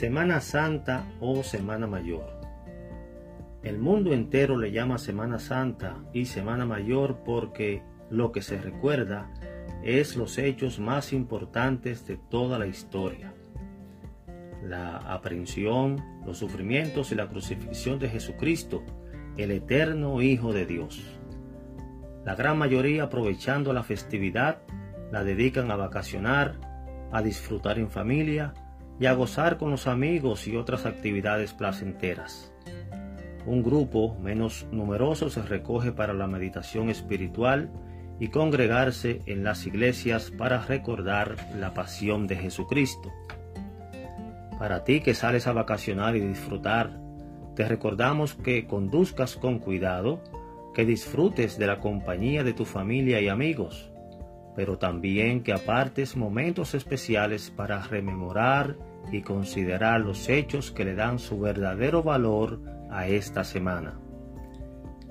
Semana Santa o Semana Mayor. El mundo entero le llama Semana Santa y Semana Mayor porque lo que se recuerda es los hechos más importantes de toda la historia. La aprehensión, los sufrimientos y la crucifixión de Jesucristo, el eterno Hijo de Dios. La gran mayoría aprovechando la festividad la dedican a vacacionar, a disfrutar en familia y a gozar con los amigos y otras actividades placenteras. Un grupo menos numeroso se recoge para la meditación espiritual y congregarse en las iglesias para recordar la pasión de Jesucristo. Para ti que sales a vacacionar y disfrutar, te recordamos que conduzcas con cuidado, que disfrutes de la compañía de tu familia y amigos, pero también que apartes momentos especiales para rememorar y considerar los hechos que le dan su verdadero valor a esta semana.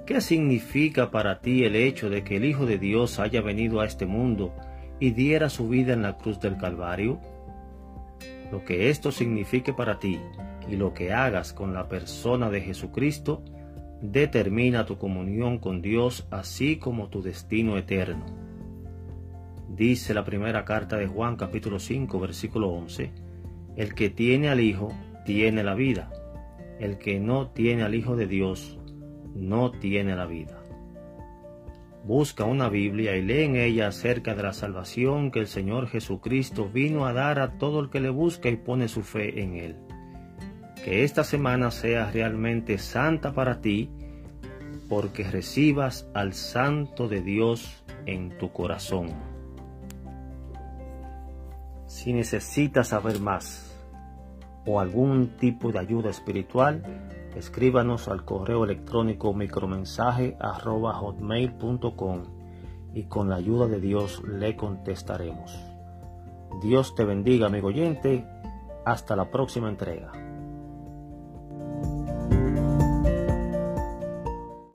¿Qué significa para ti el hecho de que el Hijo de Dios haya venido a este mundo y diera su vida en la cruz del Calvario? Lo que esto signifique para ti y lo que hagas con la persona de Jesucristo determina tu comunión con Dios así como tu destino eterno. Dice la primera carta de Juan capítulo 5 versículo 11, el que tiene al Hijo tiene la vida, el que no tiene al Hijo de Dios no tiene la vida. Busca una Biblia y lee en ella acerca de la salvación que el Señor Jesucristo vino a dar a todo el que le busca y pone su fe en Él. Que esta semana sea realmente santa para ti, porque recibas al Santo de Dios en tu corazón. Si necesitas saber más o algún tipo de ayuda espiritual, escríbanos al correo electrónico micromensaje hotmail.com y con la ayuda de Dios le contestaremos. Dios te bendiga, amigo oyente. Hasta la próxima entrega.